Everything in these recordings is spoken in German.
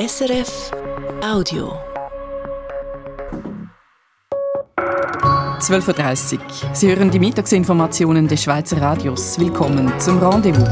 SRF Audio. 12.30 Uhr. Sie hören die Mittagsinformationen des Schweizer Radios. Willkommen zum Rendezvous.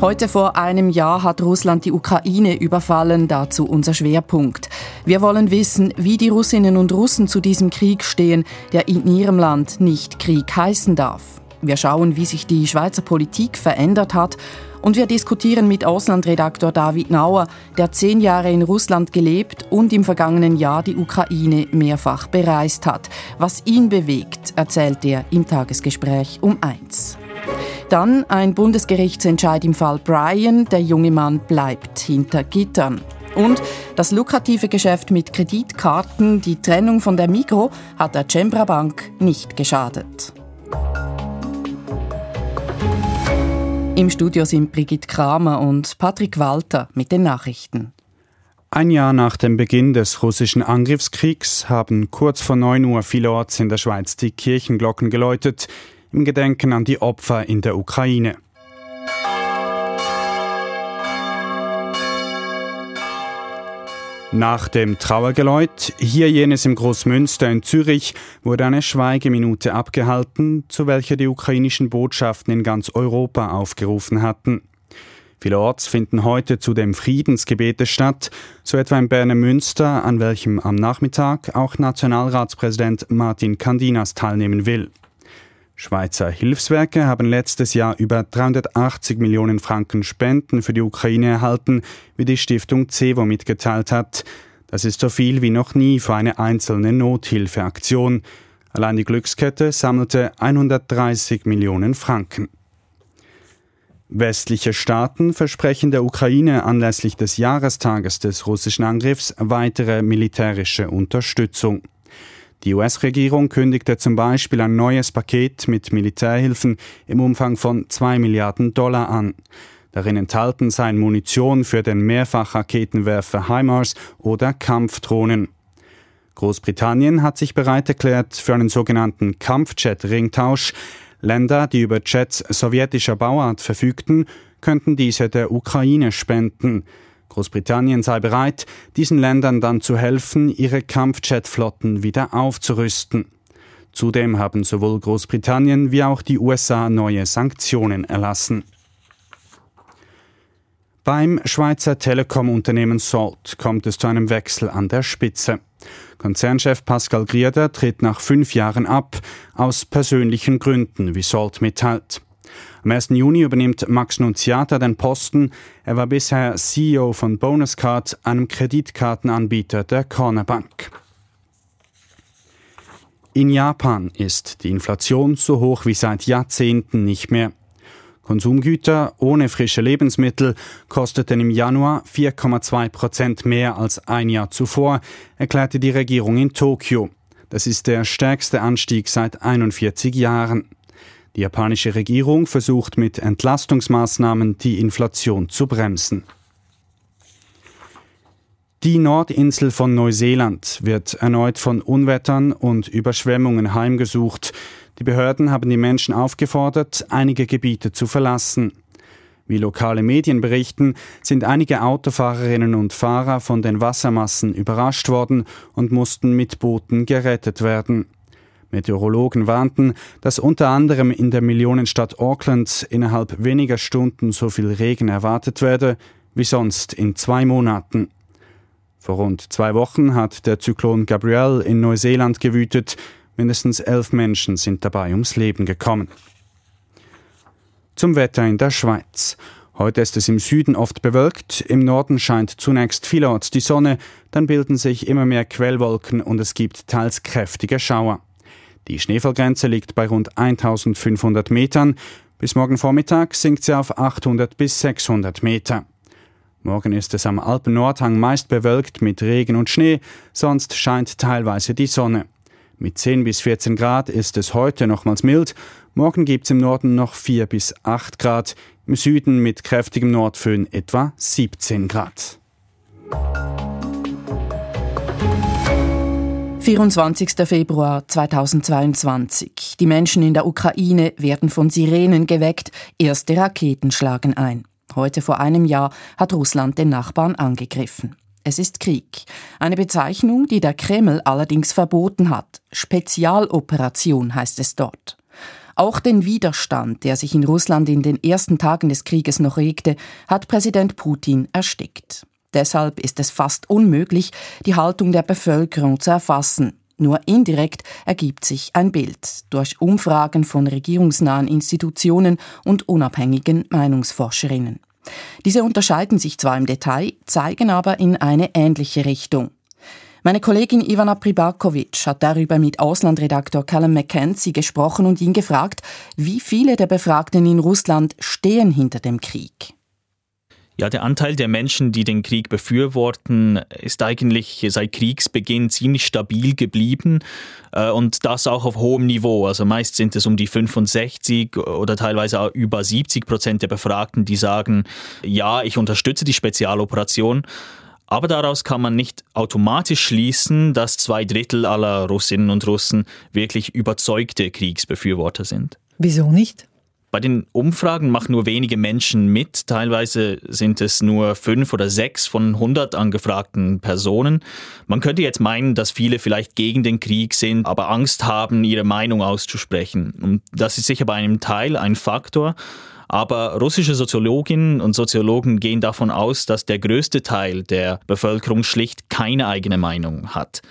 Heute vor einem Jahr hat Russland die Ukraine überfallen, dazu unser Schwerpunkt. Wir wollen wissen, wie die Russinnen und Russen zu diesem Krieg stehen, der in ihrem Land nicht Krieg heißen darf. Wir schauen, wie sich die Schweizer Politik verändert hat und wir diskutieren mit Auslandredaktor David Nauer, der zehn Jahre in Russland gelebt und im vergangenen Jahr die Ukraine mehrfach bereist hat. Was ihn bewegt, erzählt er im Tagesgespräch um eins. Dann ein Bundesgerichtsentscheid im Fall Brian. Der junge Mann bleibt hinter Gittern. Und das lukrative Geschäft mit Kreditkarten, die Trennung von der Migro, hat der Cembra Bank nicht geschadet. Im Studio sind Brigitte Kramer und Patrick Walter mit den Nachrichten. Ein Jahr nach dem Beginn des russischen Angriffskriegs haben kurz vor 9 Uhr vielerorts in der Schweiz die Kirchenglocken geläutet, im Gedenken an die Opfer in der Ukraine. Nach dem Trauergeläut, hier jenes im Großmünster in Zürich, wurde eine Schweigeminute abgehalten, zu welcher die ukrainischen Botschaften in ganz Europa aufgerufen hatten. Vielerorts finden heute zudem Friedensgebete statt, so etwa in Berner Münster, an welchem am Nachmittag auch Nationalratspräsident Martin Candinas teilnehmen will. Schweizer Hilfswerke haben letztes Jahr über 380 Millionen Franken Spenden für die Ukraine erhalten, wie die Stiftung CEVO mitgeteilt hat. Das ist so viel wie noch nie für eine einzelne Nothilfeaktion. Allein die Glückskette sammelte 130 Millionen Franken. Westliche Staaten versprechen der Ukraine anlässlich des Jahrestages des russischen Angriffs weitere militärische Unterstützung. Die US-Regierung kündigte zum Beispiel ein neues Paket mit Militärhilfen im Umfang von 2 Milliarden Dollar an. Darin enthalten seien Munition für den Mehrfachraketenwerfer HIMARS oder Kampfdrohnen. Großbritannien hat sich bereit erklärt für einen sogenannten Kampfjet-Ringtausch. Länder, die über Jets sowjetischer Bauart verfügten, könnten diese der Ukraine spenden. Großbritannien sei bereit, diesen Ländern dann zu helfen, ihre Kampfjetflotten wieder aufzurüsten. Zudem haben sowohl Großbritannien wie auch die USA neue Sanktionen erlassen. Beim Schweizer Telekom-Unternehmen Salt kommt es zu einem Wechsel an der Spitze. Konzernchef Pascal Grierder tritt nach fünf Jahren ab, aus persönlichen Gründen, wie Salt mitteilt. Am 1. Juni übernimmt Max Nunziata den Posten. Er war bisher CEO von Bonuscard, einem Kreditkartenanbieter der Corner Bank. In Japan ist die Inflation so hoch wie seit Jahrzehnten nicht mehr. Konsumgüter ohne frische Lebensmittel kosteten im Januar 4,2 Prozent mehr als ein Jahr zuvor, erklärte die Regierung in Tokio. Das ist der stärkste Anstieg seit 41 Jahren. Die japanische Regierung versucht mit Entlastungsmaßnahmen die Inflation zu bremsen. Die Nordinsel von Neuseeland wird erneut von Unwettern und Überschwemmungen heimgesucht. Die Behörden haben die Menschen aufgefordert, einige Gebiete zu verlassen. Wie lokale Medien berichten, sind einige Autofahrerinnen und Fahrer von den Wassermassen überrascht worden und mussten mit Booten gerettet werden. Meteorologen warnten, dass unter anderem in der Millionenstadt Auckland innerhalb weniger Stunden so viel Regen erwartet werde wie sonst in zwei Monaten. Vor rund zwei Wochen hat der Zyklon Gabrielle in Neuseeland gewütet. Mindestens elf Menschen sind dabei ums Leben gekommen. Zum Wetter in der Schweiz. Heute ist es im Süden oft bewölkt, im Norden scheint zunächst vielerorts die Sonne, dann bilden sich immer mehr Quellwolken und es gibt teils kräftige Schauer. Die Schneefallgrenze liegt bei rund 1500 Metern. Bis morgen Vormittag sinkt sie auf 800 bis 600 Meter. Morgen ist es am Alpen-Nordhang meist bewölkt mit Regen und Schnee, sonst scheint teilweise die Sonne. Mit 10 bis 14 Grad ist es heute nochmals mild. Morgen gibt es im Norden noch 4 bis 8 Grad, im Süden mit kräftigem Nordföhn etwa 17 Grad. 24. Februar 2022. Die Menschen in der Ukraine werden von Sirenen geweckt. Erste Raketen schlagen ein. Heute vor einem Jahr hat Russland den Nachbarn angegriffen. Es ist Krieg. Eine Bezeichnung, die der Kreml allerdings verboten hat. Spezialoperation heißt es dort. Auch den Widerstand, der sich in Russland in den ersten Tagen des Krieges noch regte, hat Präsident Putin erstickt. Deshalb ist es fast unmöglich, die Haltung der Bevölkerung zu erfassen. Nur indirekt ergibt sich ein Bild durch Umfragen von regierungsnahen Institutionen und unabhängigen Meinungsforscherinnen. Diese unterscheiden sich zwar im Detail, zeigen aber in eine ähnliche Richtung. Meine Kollegin Ivana Pribakovic hat darüber mit Auslandredaktor Callum McKenzie gesprochen und ihn gefragt, wie viele der Befragten in Russland stehen hinter dem Krieg. Ja, der Anteil der Menschen, die den Krieg befürworten, ist eigentlich seit Kriegsbeginn ziemlich stabil geblieben äh, und das auch auf hohem Niveau. Also meist sind es um die 65 oder teilweise über 70 Prozent der Befragten, die sagen, ja, ich unterstütze die Spezialoperation. Aber daraus kann man nicht automatisch schließen, dass zwei Drittel aller Russinnen und Russen wirklich überzeugte Kriegsbefürworter sind. Wieso nicht? Bei den Umfragen machen nur wenige Menschen mit. Teilweise sind es nur fünf oder sechs von 100 angefragten Personen. Man könnte jetzt meinen, dass viele vielleicht gegen den Krieg sind, aber Angst haben, ihre Meinung auszusprechen. Und das ist sicher bei einem Teil ein Faktor. Aber russische Soziologinnen und Soziologen gehen davon aus, dass der größte Teil der Bevölkerung schlicht keine eigene Meinung hat.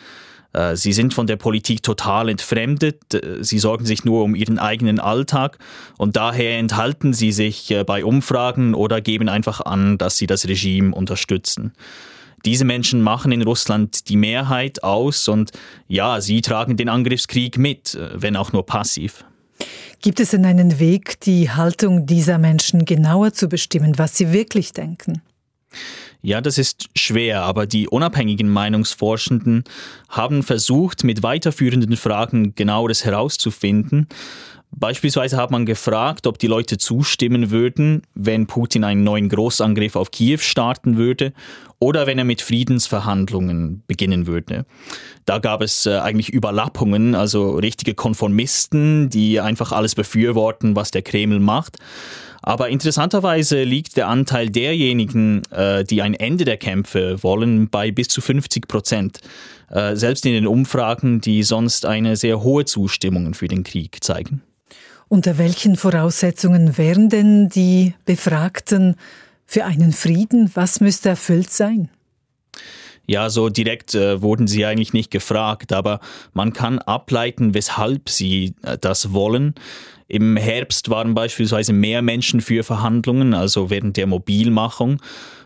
Äh, sie sind von der Politik total entfremdet. Äh, sie sorgen sich nur um ihren eigenen Alltag und daher enthalten sie sich äh, bei Umfragen oder geben einfach an, dass sie das Regime unterstützen. Diese Menschen machen in Russland die Mehrheit aus und ja, sie tragen den Angriffskrieg mit, wenn auch nur passiv. Gibt es denn einen Weg, die Haltung dieser Menschen genauer zu bestimmen, was sie wirklich denken? Ja, das ist schwer, aber die unabhängigen Meinungsforschenden haben versucht, mit weiterführenden Fragen genaueres herauszufinden. Beispielsweise hat man gefragt, ob die Leute zustimmen würden, wenn Putin einen neuen Großangriff auf Kiew starten würde oder wenn er mit Friedensverhandlungen beginnen würde. Da gab es äh, eigentlich Überlappungen, also richtige Konformisten, die einfach alles befürworten, was der Kreml macht. Aber interessanterweise liegt der Anteil derjenigen, äh, die ein Ende der Kämpfe wollen, bei bis zu 50 Prozent. Äh, selbst in den Umfragen, die sonst eine sehr hohe Zustimmung für den Krieg zeigen. Unter welchen Voraussetzungen wären denn die Befragten für einen Frieden? Was müsste erfüllt sein? Ja, so direkt äh, wurden sie eigentlich nicht gefragt, aber man kann ableiten, weshalb sie äh, das wollen. Im Herbst waren beispielsweise mehr Menschen für Verhandlungen, also während der Mobilmachung.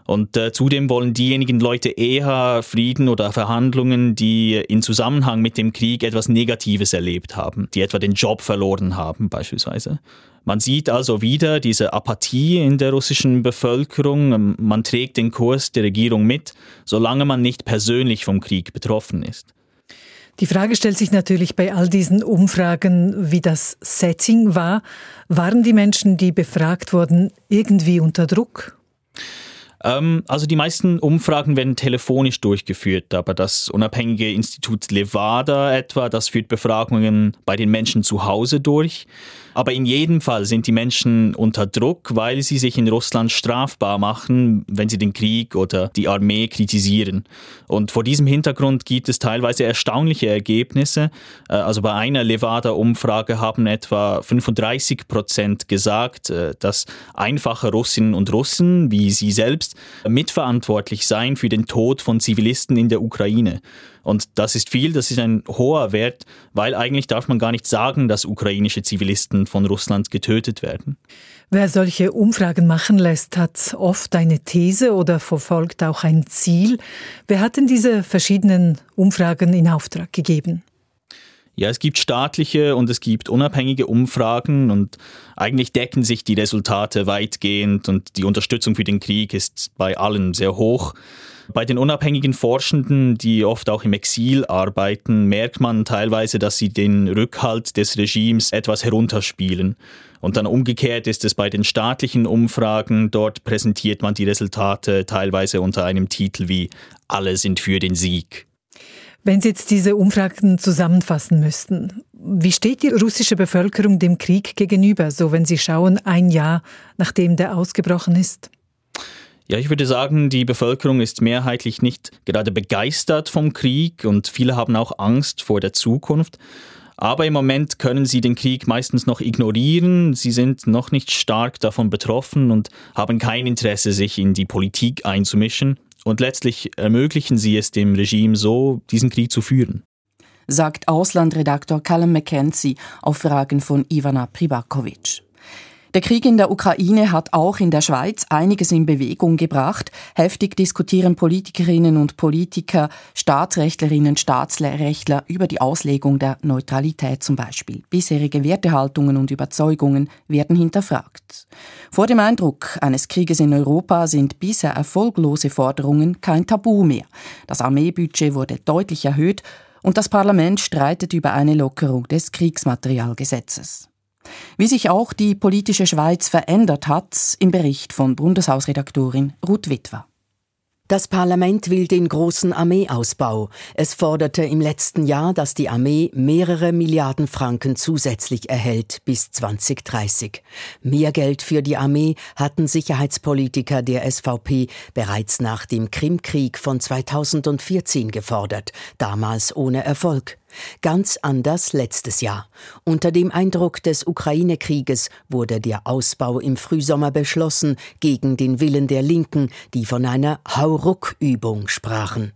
Und äh, zudem wollen diejenigen Leute eher Frieden oder Verhandlungen, die in Zusammenhang mit dem Krieg etwas Negatives erlebt haben, die etwa den Job verloren haben beispielsweise. Man sieht also wieder diese Apathie in der russischen Bevölkerung. Man trägt den Kurs der Regierung mit, solange man nicht persönlich vom Krieg betroffen ist. Die Frage stellt sich natürlich bei all diesen Umfragen, wie das Setting war. Waren die Menschen, die befragt wurden, irgendwie unter Druck? Ähm, also die meisten Umfragen werden telefonisch durchgeführt, aber das unabhängige Institut Levada etwa, das führt Befragungen bei den Menschen zu Hause durch. Aber in jedem Fall sind die Menschen unter Druck, weil sie sich in Russland strafbar machen, wenn sie den Krieg oder die Armee kritisieren. Und vor diesem Hintergrund gibt es teilweise erstaunliche Ergebnisse. Äh, also bei einer Levada-Umfrage haben etwa 35 Prozent gesagt, äh, dass einfache Russinnen und Russen, wie sie selbst, mitverantwortlich seien für den Tod von Zivilisten in der Ukraine. Und das ist viel, das ist ein hoher Wert, weil eigentlich darf man gar nicht sagen, dass ukrainische Zivilisten von Russland getötet werden. Wer solche Umfragen machen lässt, hat oft eine These oder verfolgt auch ein Ziel. Wer hat denn diese verschiedenen Umfragen in Auftrag gegeben? Ja, es gibt staatliche und es gibt unabhängige Umfragen und eigentlich decken sich die Resultate weitgehend und die Unterstützung für den Krieg ist bei allen sehr hoch. Bei den unabhängigen Forschenden, die oft auch im Exil arbeiten, merkt man teilweise, dass sie den Rückhalt des Regimes etwas herunterspielen. Und dann umgekehrt ist es bei den staatlichen Umfragen, dort präsentiert man die Resultate teilweise unter einem Titel wie Alle sind für den Sieg. Wenn Sie jetzt diese Umfragen zusammenfassen müssten, wie steht die russische Bevölkerung dem Krieg gegenüber, so wenn Sie schauen, ein Jahr nachdem der ausgebrochen ist? Ja, ich würde sagen, die Bevölkerung ist mehrheitlich nicht gerade begeistert vom Krieg und viele haben auch Angst vor der Zukunft. Aber im Moment können sie den Krieg meistens noch ignorieren, sie sind noch nicht stark davon betroffen und haben kein Interesse, sich in die Politik einzumischen. Und letztlich ermöglichen sie es dem Regime so, diesen Krieg zu führen. Sagt Auslandredaktor Callum McKenzie auf Fragen von Ivana Privakovic. Der Krieg in der Ukraine hat auch in der Schweiz einiges in Bewegung gebracht. Heftig diskutieren Politikerinnen und Politiker, Staatsrechtlerinnen, Staatsrechtler über die Auslegung der Neutralität zum Beispiel. Bisherige Wertehaltungen und Überzeugungen werden hinterfragt. Vor dem Eindruck eines Krieges in Europa sind bisher erfolglose Forderungen kein Tabu mehr. Das Armeebudget wurde deutlich erhöht und das Parlament streitet über eine Lockerung des Kriegsmaterialgesetzes. Wie sich auch die politische Schweiz verändert hat, im Bericht von Bundeshausredaktorin Ruth Witwer. Das Parlament will den großen Armeeausbau. Es forderte im letzten Jahr, dass die Armee mehrere Milliarden Franken zusätzlich erhält bis 2030. Mehr Geld für die Armee hatten Sicherheitspolitiker der SVP bereits nach dem Krimkrieg von 2014 gefordert, damals ohne Erfolg. Ganz anders letztes Jahr. Unter dem Eindruck des Ukraine-Krieges wurde der Ausbau im Frühsommer beschlossen, gegen den Willen der Linken, die von einer Hauruck-Übung sprachen.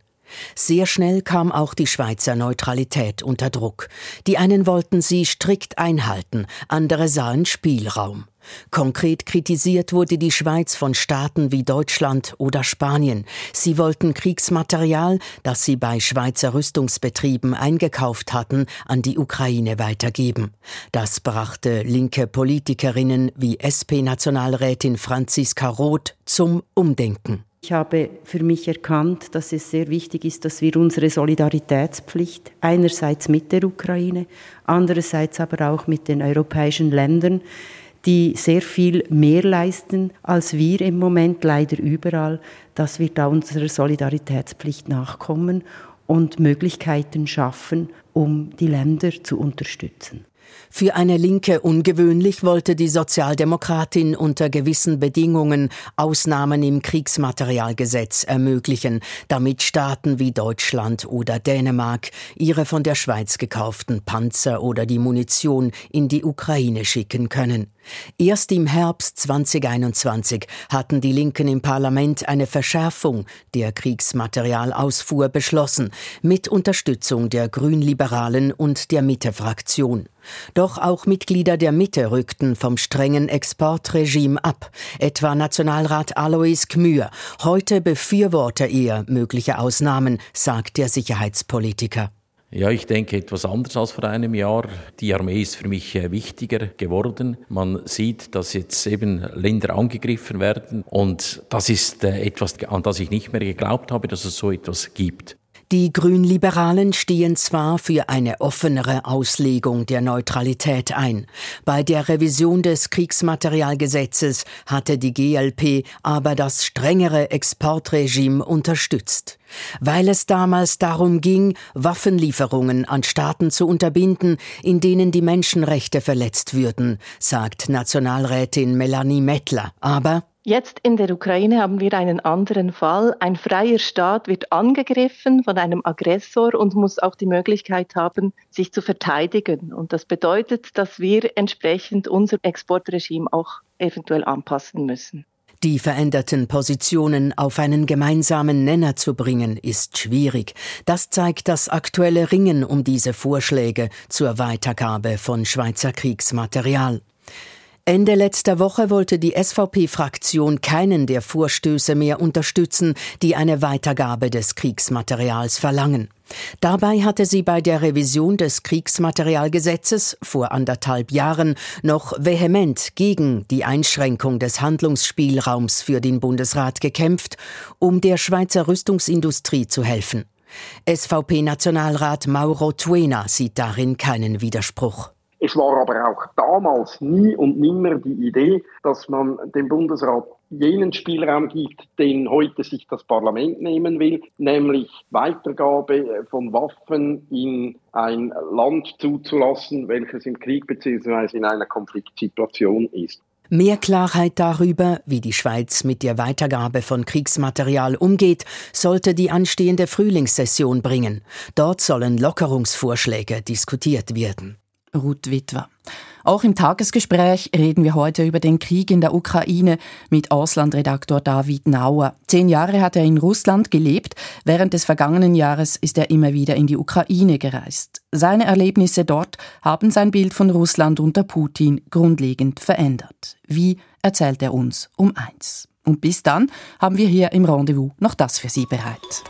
Sehr schnell kam auch die Schweizer Neutralität unter Druck. Die einen wollten sie strikt einhalten, andere sahen Spielraum. Konkret kritisiert wurde die Schweiz von Staaten wie Deutschland oder Spanien. Sie wollten Kriegsmaterial, das sie bei Schweizer Rüstungsbetrieben eingekauft hatten, an die Ukraine weitergeben. Das brachte linke Politikerinnen wie SP-Nationalrätin Franziska Roth zum Umdenken. Ich habe für mich erkannt, dass es sehr wichtig ist, dass wir unsere Solidaritätspflicht einerseits mit der Ukraine, andererseits aber auch mit den europäischen Ländern die sehr viel mehr leisten als wir im Moment leider überall, dass wir da unserer Solidaritätspflicht nachkommen und Möglichkeiten schaffen, um die Länder zu unterstützen. Für eine Linke ungewöhnlich wollte die Sozialdemokratin unter gewissen Bedingungen Ausnahmen im Kriegsmaterialgesetz ermöglichen, damit Staaten wie Deutschland oder Dänemark ihre von der Schweiz gekauften Panzer oder die Munition in die Ukraine schicken können. Erst im Herbst 2021 hatten die Linken im Parlament eine Verschärfung der Kriegsmaterialausfuhr beschlossen, mit Unterstützung der Grünliberalen und der Mitte-Fraktion. Doch auch Mitglieder der Mitte rückten vom strengen Exportregime ab, etwa Nationalrat Alois Gmür. Heute befürworte er mögliche Ausnahmen, sagt der Sicherheitspolitiker. Ja, ich denke etwas anders als vor einem Jahr. Die Armee ist für mich äh, wichtiger geworden. Man sieht, dass jetzt eben Länder angegriffen werden und das ist äh, etwas, an das ich nicht mehr geglaubt habe, dass es so etwas gibt. Die Grünliberalen stehen zwar für eine offenere Auslegung der Neutralität ein. Bei der Revision des Kriegsmaterialgesetzes hatte die GLP aber das strengere Exportregime unterstützt. Weil es damals darum ging, Waffenlieferungen an Staaten zu unterbinden, in denen die Menschenrechte verletzt würden, sagt Nationalrätin Melanie Mettler. Aber Jetzt in der Ukraine haben wir einen anderen Fall. Ein freier Staat wird angegriffen von einem Aggressor und muss auch die Möglichkeit haben, sich zu verteidigen. Und das bedeutet, dass wir entsprechend unser Exportregime auch eventuell anpassen müssen. Die veränderten Positionen auf einen gemeinsamen Nenner zu bringen, ist schwierig. Das zeigt das aktuelle Ringen um diese Vorschläge zur Weitergabe von Schweizer Kriegsmaterial. Ende letzter Woche wollte die SVP-Fraktion keinen der Vorstöße mehr unterstützen, die eine Weitergabe des Kriegsmaterials verlangen. Dabei hatte sie bei der Revision des Kriegsmaterialgesetzes vor anderthalb Jahren noch vehement gegen die Einschränkung des Handlungsspielraums für den Bundesrat gekämpft, um der Schweizer Rüstungsindustrie zu helfen. SVP-Nationalrat Mauro Tuena sieht darin keinen Widerspruch. Es war aber auch damals nie und nimmer die Idee, dass man dem Bundesrat jenen Spielraum gibt, den heute sich das Parlament nehmen will, nämlich Weitergabe von Waffen in ein Land zuzulassen, welches im Krieg bzw. in einer Konfliktsituation ist. Mehr Klarheit darüber, wie die Schweiz mit der Weitergabe von Kriegsmaterial umgeht, sollte die anstehende Frühlingssession bringen. Dort sollen Lockerungsvorschläge diskutiert werden. Ruth Witwer. Auch im Tagesgespräch reden wir heute über den Krieg in der Ukraine mit Auslandredaktor David Nauer. Zehn Jahre hat er in Russland gelebt. Während des vergangenen Jahres ist er immer wieder in die Ukraine gereist. Seine Erlebnisse dort haben sein Bild von Russland unter Putin grundlegend verändert. Wie erzählt er uns um eins. Und bis dann haben wir hier im Rendezvous noch das für Sie bereit.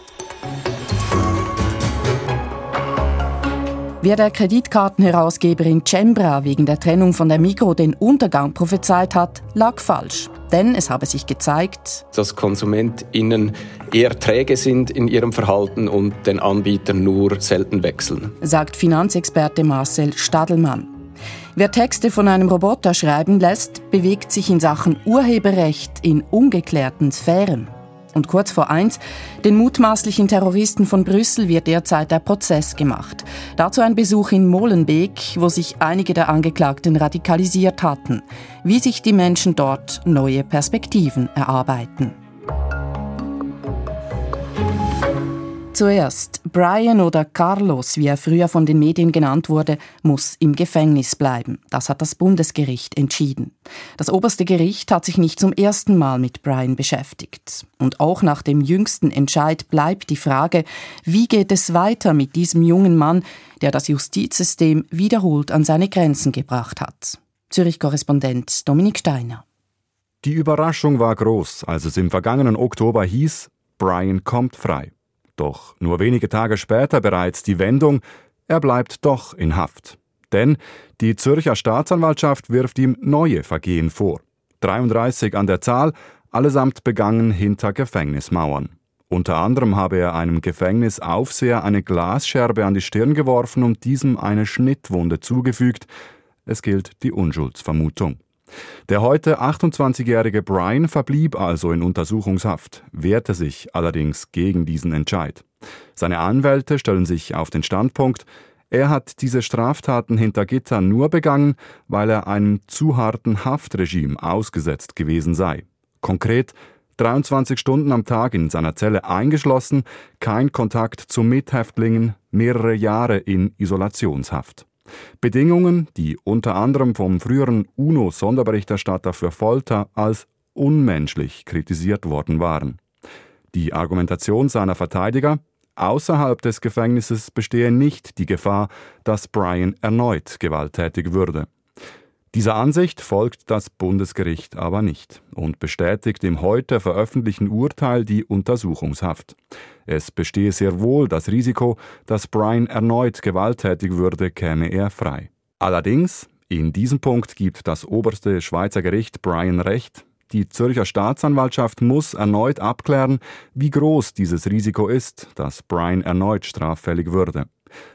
Wer der Kreditkartenherausgeberin Cembra wegen der Trennung von der Migro den Untergang prophezeit hat, lag falsch. Denn es habe sich gezeigt, dass KonsumentInnen eher träge sind in ihrem Verhalten und den Anbieter nur selten wechseln, sagt Finanzexperte Marcel Stadelmann. Wer Texte von einem Roboter schreiben lässt, bewegt sich in Sachen Urheberrecht in ungeklärten Sphären. Und kurz vor eins, den mutmaßlichen Terroristen von Brüssel wird derzeit der Prozess gemacht. Dazu ein Besuch in Molenbeek, wo sich einige der Angeklagten radikalisiert hatten. Wie sich die Menschen dort neue Perspektiven erarbeiten. Zuerst, Brian oder Carlos, wie er früher von den Medien genannt wurde, muss im Gefängnis bleiben. Das hat das Bundesgericht entschieden. Das oberste Gericht hat sich nicht zum ersten Mal mit Brian beschäftigt. Und auch nach dem jüngsten Entscheid bleibt die Frage, wie geht es weiter mit diesem jungen Mann, der das Justizsystem wiederholt an seine Grenzen gebracht hat. Zürich-Korrespondent Dominik Steiner. Die Überraschung war groß, als es im vergangenen Oktober hieß, Brian kommt frei. Doch nur wenige Tage später bereits die Wendung, er bleibt doch in Haft. Denn die Zürcher Staatsanwaltschaft wirft ihm neue Vergehen vor. 33 an der Zahl, allesamt begangen hinter Gefängnismauern. Unter anderem habe er einem Gefängnisaufseher eine Glasscherbe an die Stirn geworfen und diesem eine Schnittwunde zugefügt. Es gilt die Unschuldsvermutung. Der heute 28-jährige Brian verblieb also in Untersuchungshaft, wehrte sich allerdings gegen diesen Entscheid. Seine Anwälte stellen sich auf den Standpunkt, er hat diese Straftaten hinter Gittern nur begangen, weil er einem zu harten Haftregime ausgesetzt gewesen sei. Konkret 23 Stunden am Tag in seiner Zelle eingeschlossen, kein Kontakt zu Mithäftlingen, mehrere Jahre in Isolationshaft. Bedingungen, die unter anderem vom früheren UNO-Sonderberichterstatter für Folter als unmenschlich kritisiert worden waren. Die Argumentation seiner Verteidiger Außerhalb des Gefängnisses bestehe nicht die Gefahr, dass Brian erneut gewalttätig würde. Dieser Ansicht folgt das Bundesgericht aber nicht und bestätigt im heute veröffentlichten Urteil die Untersuchungshaft. Es bestehe sehr wohl das Risiko, dass Brian erneut gewalttätig würde, käme er frei. Allerdings, in diesem Punkt gibt das oberste Schweizer Gericht Brian recht, die Zürcher Staatsanwaltschaft muss erneut abklären, wie groß dieses Risiko ist, dass Brian erneut straffällig würde.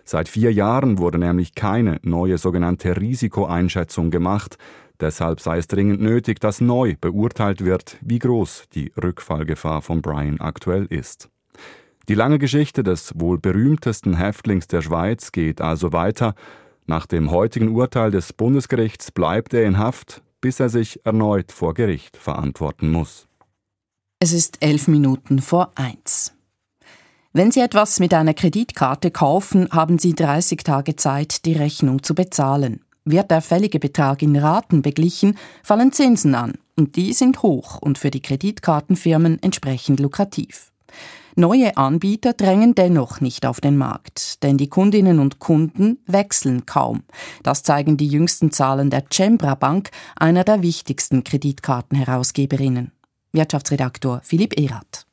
Seit vier Jahren wurde nämlich keine neue sogenannte Risikoeinschätzung gemacht. Deshalb sei es dringend nötig, dass neu beurteilt wird, wie groß die Rückfallgefahr von Brian aktuell ist. Die lange Geschichte des wohl berühmtesten Häftlings der Schweiz geht also weiter. Nach dem heutigen Urteil des Bundesgerichts bleibt er in Haft, bis er sich erneut vor Gericht verantworten muss. Es ist elf Minuten vor eins. Wenn Sie etwas mit einer Kreditkarte kaufen, haben Sie 30 Tage Zeit, die Rechnung zu bezahlen. Wird der fällige Betrag in Raten beglichen, fallen Zinsen an, und die sind hoch und für die Kreditkartenfirmen entsprechend lukrativ. Neue Anbieter drängen dennoch nicht auf den Markt, denn die Kundinnen und Kunden wechseln kaum. Das zeigen die jüngsten Zahlen der Cembra Bank, einer der wichtigsten Kreditkartenherausgeberinnen. Wirtschaftsredaktor Philipp Erath.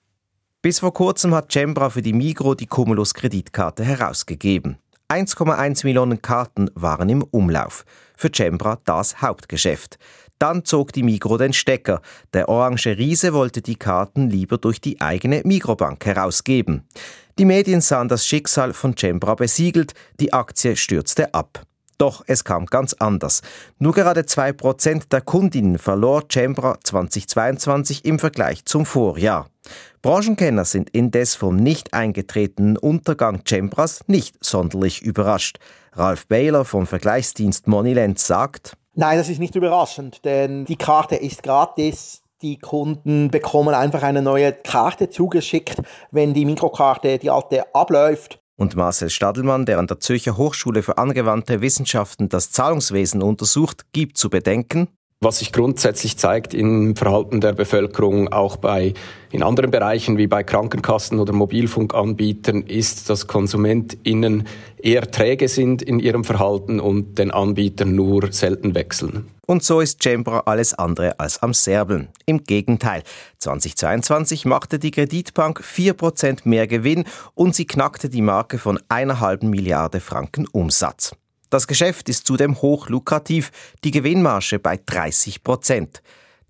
Bis vor kurzem hat Cembra für die Migro die Cumulus Kreditkarte herausgegeben. 1,1 Millionen Karten waren im Umlauf. Für Cembra das Hauptgeschäft. Dann zog die Migro den Stecker. Der orange Riese wollte die Karten lieber durch die eigene Migrobank herausgeben. Die Medien sahen das Schicksal von Cembra besiegelt, die Aktie stürzte ab. Doch es kam ganz anders. Nur gerade 2% der Kundinnen verlor Cembra 2022 im Vergleich zum Vorjahr. Branchenkenner sind indes vom nicht eingetretenen Untergang Cembras nicht sonderlich überrascht. Ralf Baylor vom Vergleichsdienst Moneyland sagt, Nein, das ist nicht überraschend, denn die Karte ist gratis. Die Kunden bekommen einfach eine neue Karte zugeschickt, wenn die Mikrokarte, die alte, abläuft. Und Marcel Stadelmann, der an der Zürcher Hochschule für angewandte Wissenschaften das Zahlungswesen untersucht, gibt zu bedenken, was sich grundsätzlich zeigt im Verhalten der Bevölkerung, auch bei in anderen Bereichen wie bei Krankenkassen oder Mobilfunkanbietern, ist, dass KonsumentInnen eher träge sind in ihrem Verhalten und den Anbietern nur selten wechseln. Und so ist Cembra alles andere als am Serbeln. Im Gegenteil, 2022 machte die Kreditbank 4% mehr Gewinn und sie knackte die Marke von einer halben Milliarde Franken Umsatz. Das Geschäft ist zudem hochlukrativ, die Gewinnmarge bei 30 Prozent.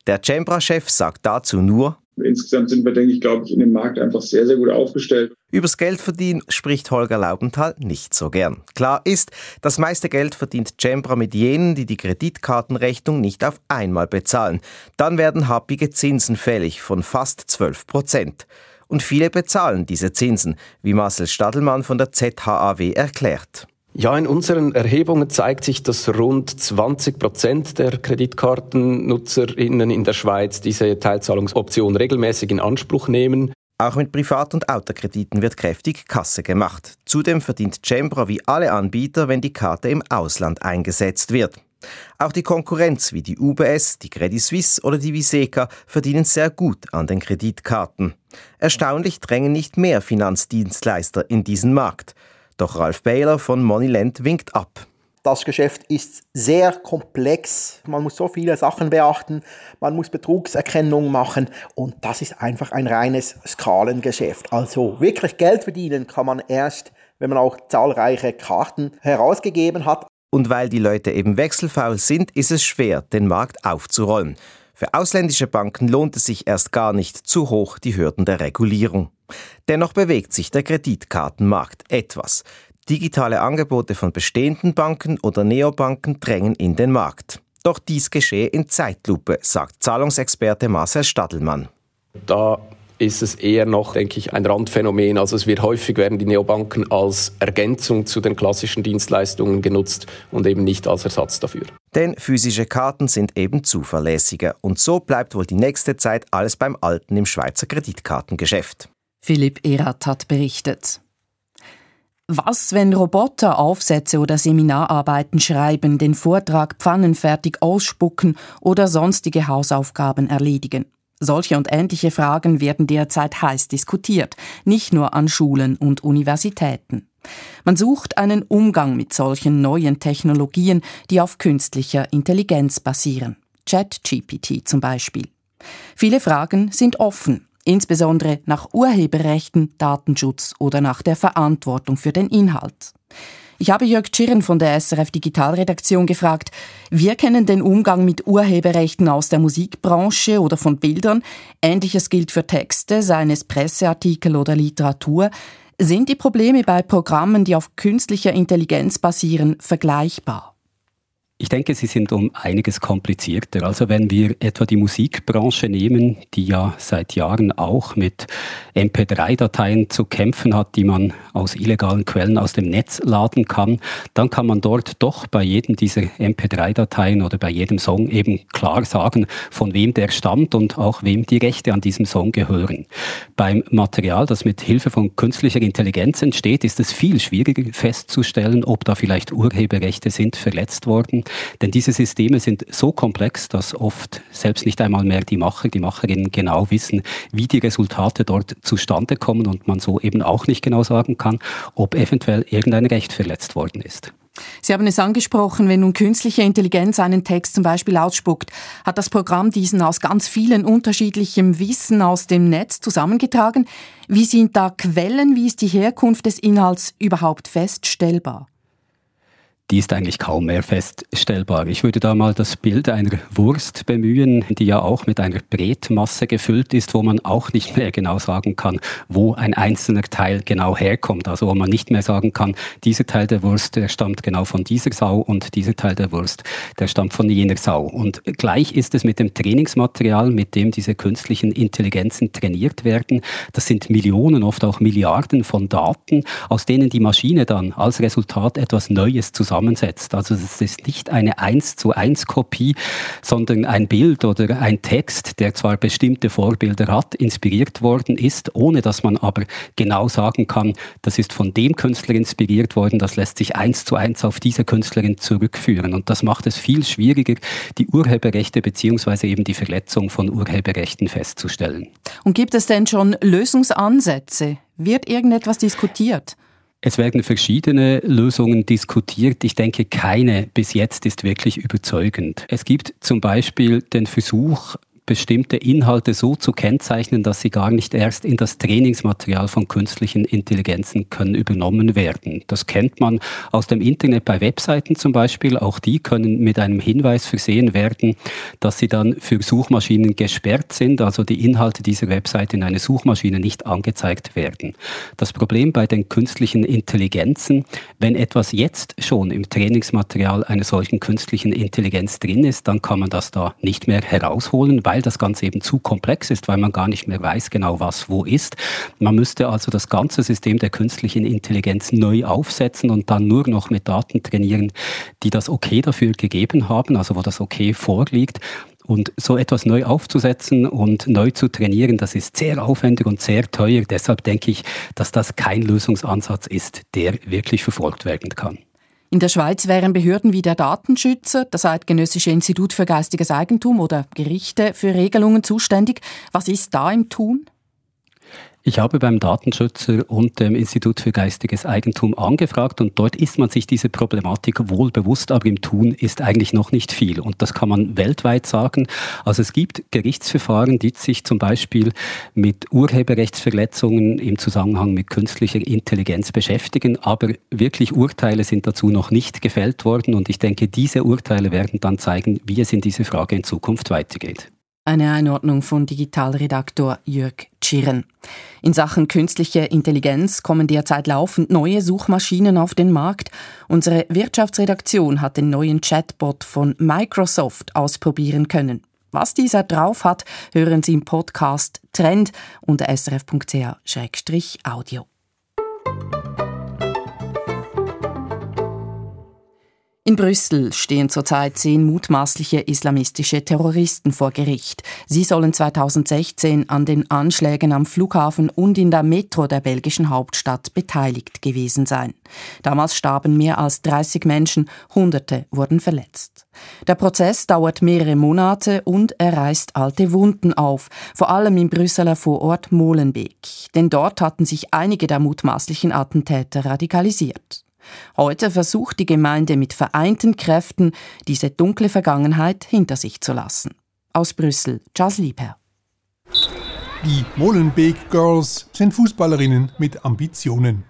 Der Cembra-Chef sagt dazu nur, Insgesamt sind wir, denke ich, glaube ich, in dem Markt einfach sehr, sehr gut aufgestellt. Übers Geldverdienen spricht Holger Laubenthal nicht so gern. Klar ist, das meiste Geld verdient Cembra mit jenen, die die Kreditkartenrechnung nicht auf einmal bezahlen. Dann werden happige Zinsen fällig von fast 12 Prozent. Und viele bezahlen diese Zinsen, wie Marcel Stadelmann von der ZHAW erklärt. Ja, in unseren Erhebungen zeigt sich, dass rund 20 Prozent der KreditkartennutzerInnen in der Schweiz diese Teilzahlungsoption regelmäßig in Anspruch nehmen. Auch mit Privat- und Autokrediten wird kräftig Kasse gemacht. Zudem verdient Cembra wie alle Anbieter, wenn die Karte im Ausland eingesetzt wird. Auch die Konkurrenz wie die UBS, die Credit Suisse oder die Viseca verdienen sehr gut an den Kreditkarten. Erstaunlich drängen nicht mehr Finanzdienstleister in diesen Markt. Doch Ralf Baylor von Moneyland winkt ab. Das Geschäft ist sehr komplex. Man muss so viele Sachen beachten. Man muss Betrugserkennung machen. Und das ist einfach ein reines Skalengeschäft. Also wirklich Geld verdienen kann man erst, wenn man auch zahlreiche Karten herausgegeben hat. Und weil die Leute eben wechselfaul sind, ist es schwer, den Markt aufzurollen. Für ausländische Banken lohnt es sich erst gar nicht zu hoch die Hürden der Regulierung. Dennoch bewegt sich der Kreditkartenmarkt etwas. Digitale Angebote von bestehenden Banken oder Neobanken drängen in den Markt. Doch dies geschehe in Zeitlupe, sagt Zahlungsexperte Marcel Stadelmann. Da ist es eher noch, denke ich, ein Randphänomen. Also es wird häufig werden die Neobanken als Ergänzung zu den klassischen Dienstleistungen genutzt und eben nicht als Ersatz dafür. Denn physische Karten sind eben zuverlässiger und so bleibt wohl die nächste Zeit alles beim Alten im Schweizer Kreditkartengeschäft. Philipp Erath hat berichtet. Was, wenn Roboter Aufsätze oder Seminararbeiten schreiben, den Vortrag pfannenfertig ausspucken oder sonstige Hausaufgaben erledigen? Solche und ähnliche Fragen werden derzeit heiß diskutiert, nicht nur an Schulen und Universitäten. Man sucht einen Umgang mit solchen neuen Technologien, die auf künstlicher Intelligenz basieren. ChatGPT zum Beispiel. Viele Fragen sind offen, insbesondere nach Urheberrechten, Datenschutz oder nach der Verantwortung für den Inhalt. Ich habe Jörg Tschirren von der SRF Digitalredaktion gefragt, wir kennen den Umgang mit Urheberrechten aus der Musikbranche oder von Bildern. Ähnliches gilt für Texte, seien es Presseartikel oder Literatur. Sind die Probleme bei Programmen, die auf künstlicher Intelligenz basieren, vergleichbar? Ich denke, sie sind um einiges komplizierter. Also wenn wir etwa die Musikbranche nehmen, die ja seit Jahren auch mit MP3-Dateien zu kämpfen hat, die man aus illegalen Quellen aus dem Netz laden kann, dann kann man dort doch bei jedem dieser MP3-Dateien oder bei jedem Song eben klar sagen, von wem der stammt und auch wem die Rechte an diesem Song gehören. Beim Material, das mit Hilfe von künstlicher Intelligenz entsteht, ist es viel schwieriger festzustellen, ob da vielleicht Urheberrechte sind verletzt worden. Denn diese Systeme sind so komplex, dass oft selbst nicht einmal mehr die Macher, die Macherinnen genau wissen, wie die Resultate dort zustande kommen und man so eben auch nicht genau sagen kann, ob eventuell irgendein Recht verletzt worden ist. Sie haben es angesprochen, wenn nun künstliche Intelligenz einen Text zum Beispiel ausspuckt, hat das Programm diesen aus ganz vielen unterschiedlichem Wissen aus dem Netz zusammengetragen. Wie sind da Quellen, wie ist die Herkunft des Inhalts überhaupt feststellbar? Die ist eigentlich kaum mehr feststellbar. Ich würde da mal das Bild einer Wurst bemühen, die ja auch mit einer Bretmasse gefüllt ist, wo man auch nicht mehr genau sagen kann, wo ein einzelner Teil genau herkommt. Also wo man nicht mehr sagen kann, dieser Teil der Wurst, der stammt genau von dieser Sau und dieser Teil der Wurst, der stammt von jener Sau. Und gleich ist es mit dem Trainingsmaterial, mit dem diese künstlichen Intelligenzen trainiert werden. Das sind Millionen, oft auch Milliarden von Daten, aus denen die Maschine dann als Resultat etwas Neues zusammen zusammensetzt. Also es ist nicht eine eins zu eins Kopie, sondern ein Bild oder ein Text, der zwar bestimmte Vorbilder hat, inspiriert worden ist, ohne dass man aber genau sagen kann, das ist von dem Künstler inspiriert worden, das lässt sich eins zu eins auf diese Künstlerin zurückführen. Und das macht es viel schwieriger, die Urheberrechte beziehungsweise eben die Verletzung von Urheberrechten festzustellen. Und gibt es denn schon Lösungsansätze? Wird irgendetwas diskutiert? Es werden verschiedene Lösungen diskutiert. Ich denke, keine bis jetzt ist wirklich überzeugend. Es gibt zum Beispiel den Versuch, bestimmte Inhalte so zu kennzeichnen, dass sie gar nicht erst in das Trainingsmaterial von künstlichen Intelligenzen können übernommen werden. Das kennt man aus dem Internet bei Webseiten zum Beispiel. Auch die können mit einem Hinweis versehen werden, dass sie dann für Suchmaschinen gesperrt sind, also die Inhalte dieser Webseite in eine Suchmaschine nicht angezeigt werden. Das Problem bei den künstlichen Intelligenzen, wenn etwas jetzt schon im Trainingsmaterial einer solchen künstlichen Intelligenz drin ist, dann kann man das da nicht mehr herausholen, weil das Ganze eben zu komplex ist, weil man gar nicht mehr weiß genau, was wo ist. Man müsste also das ganze System der künstlichen Intelligenz neu aufsetzen und dann nur noch mit Daten trainieren, die das Okay dafür gegeben haben, also wo das Okay vorliegt. Und so etwas neu aufzusetzen und neu zu trainieren, das ist sehr aufwendig und sehr teuer. Deshalb denke ich, dass das kein Lösungsansatz ist, der wirklich verfolgt werden kann. In der Schweiz wären Behörden wie der Datenschützer, das Eidgenössische Institut für geistiges Eigentum oder Gerichte für Regelungen zuständig. Was ist da im Tun? Ich habe beim Datenschützer und dem Institut für geistiges Eigentum angefragt und dort ist man sich diese Problematik wohl bewusst, aber im Tun ist eigentlich noch nicht viel. Und das kann man weltweit sagen. Also es gibt Gerichtsverfahren, die sich zum Beispiel mit Urheberrechtsverletzungen im Zusammenhang mit künstlicher Intelligenz beschäftigen, aber wirklich Urteile sind dazu noch nicht gefällt worden und ich denke, diese Urteile werden dann zeigen, wie es in dieser Frage in Zukunft weitergeht. Eine Einordnung von Digitalredaktor Jörg Tschirren. In Sachen künstliche Intelligenz kommen derzeit laufend neue Suchmaschinen auf den Markt. Unsere Wirtschaftsredaktion hat den neuen Chatbot von Microsoft ausprobieren können. Was dieser drauf hat, hören Sie im Podcast Trend unter srf.ch-audio. In Brüssel stehen zurzeit zehn mutmaßliche islamistische Terroristen vor Gericht. Sie sollen 2016 an den Anschlägen am Flughafen und in der Metro der belgischen Hauptstadt beteiligt gewesen sein. Damals starben mehr als 30 Menschen, Hunderte wurden verletzt. Der Prozess dauert mehrere Monate und er reißt alte Wunden auf, vor allem im Brüsseler Vorort Molenbeek. Denn dort hatten sich einige der mutmaßlichen Attentäter radikalisiert. Heute versucht die Gemeinde mit vereinten Kräften, diese dunkle Vergangenheit hinter sich zu lassen. Aus Brüssel, Charles Liebherr. Die Molenbeek Girls sind Fußballerinnen mit Ambitionen.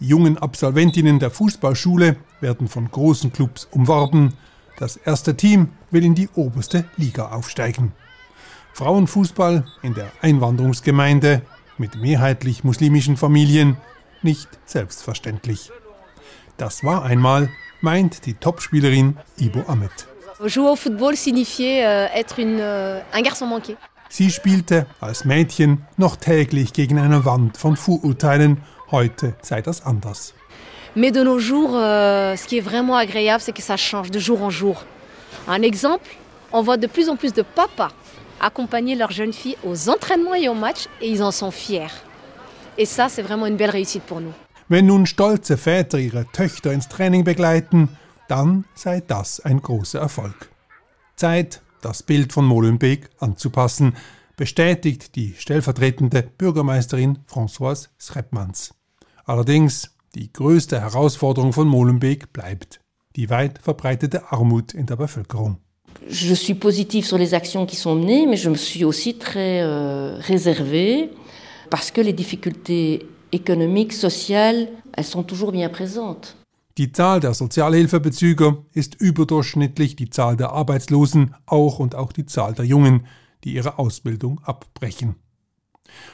Die jungen Absolventinnen der Fußballschule werden von großen Clubs umworben. Das erste Team will in die oberste Liga aufsteigen. Frauenfußball in der Einwanderungsgemeinde mit mehrheitlich muslimischen Familien nicht selbstverständlich. Das war einmal, meint die Topspielerin Ibo Ahmed. Jouer au football signifiait euh, être une, euh, un garçon manqué. Sie spielte als Mädchen noch täglich gegen eine Wand von Vorurteilen. Heute sei das anders. Mais de nos jours, euh, ce qui est vraiment agréable, c'est que ça change de jour en jour. Un exemple, on voit de plus en plus de papas accompagner leurs jeunes filles aux entraînements et aux matchs et ils en sont fiers. Et ça, c'est vraiment une belle réussite pour nous. Wenn nun stolze Väter ihre Töchter ins Training begleiten, dann sei das ein großer Erfolg. Zeit, das Bild von Molenbeek anzupassen, bestätigt die stellvertretende Bürgermeisterin Françoise Schreppmanns. Allerdings, die größte Herausforderung von Molenbeek bleibt die weit verbreitete Armut in der Bevölkerung. Je suis positive sur les actions qui sont menées, mais je me suis aussi très euh, réservée parce que les difficultés économiques, sociales, elles sont toujours bien présentes. Die Zahl der Sozialhilfebezüger ist überdurchschnittlich die Zahl der Arbeitslosen, auch und auch die Zahl der Jungen, die ihre Ausbildung abbrechen.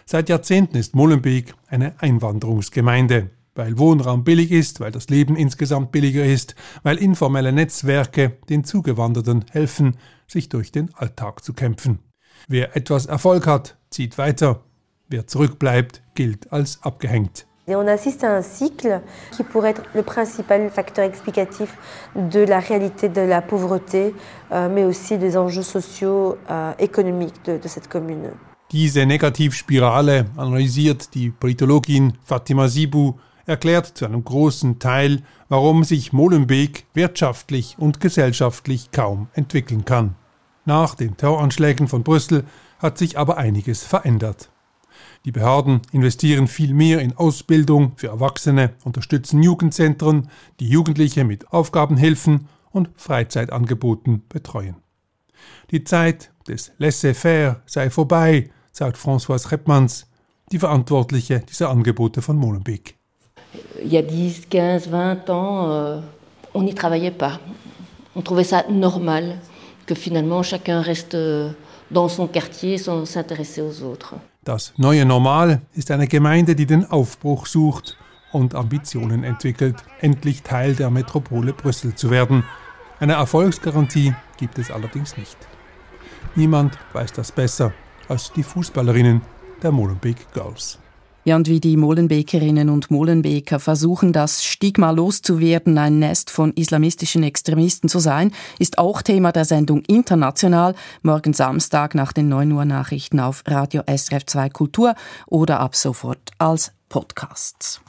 Seit Jahrzehnten ist Molenbeek eine Einwanderungsgemeinde, weil Wohnraum billig ist, weil das Leben insgesamt billiger ist, weil informelle Netzwerke den Zugewanderten helfen, sich durch den Alltag zu kämpfen. Wer etwas Erfolg hat, zieht weiter, Wer zurückbleibt, gilt als abgehängt. Et on assiste à un cycle qui pourrait être le principal facteur explicatif de la réalité de la pauvreté, euh, mais aussi des enjeux sociaux, euh, économiques de, de cette commune. Diese Negativspirale analysiert die Politologin Fatima Sibu, erklärt zu einem großen Teil, warum sich Molenbeek wirtschaftlich und gesellschaftlich kaum entwickeln kann. Nach den Terroranschlägen von Brüssel hat sich aber einiges verändert. Die Behörden investieren viel mehr in Ausbildung für Erwachsene, unterstützen Jugendzentren, die Jugendliche mit Aufgabenhilfen und Freizeitangeboten betreuen. Die Zeit des Laissez-faire sei vorbei, sagt Françoise Reppmans, die Verantwortliche dieser Angebote von Molenbeek. Il y a 10, 15, 20 ans, euh, on n'y travaillait pas. On trouvait ça normal que finalement chacun reste euh, dans son quartier sans s'intéresser aux autres. Das neue Normal ist eine Gemeinde, die den Aufbruch sucht und Ambitionen entwickelt, endlich Teil der Metropole Brüssel zu werden. Eine Erfolgsgarantie gibt es allerdings nicht. Niemand weiß das besser als die Fußballerinnen der Molenbeek Girls. Ja, und wie die Molenbeekerinnen und Molenbeeker versuchen, das Stigma loszuwerden, ein Nest von islamistischen Extremisten zu sein, ist auch Thema der Sendung International, morgen Samstag nach den 9 Uhr Nachrichten auf Radio SRF 2 Kultur oder ab sofort als Podcasts.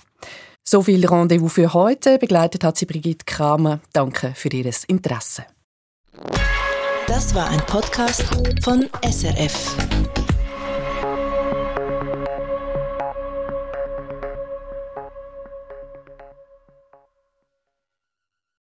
So viel Rendezvous für heute. Begleitet hat sie Brigitte Kramer. Danke für Ihr Interesse. Das war ein Podcast von SRF.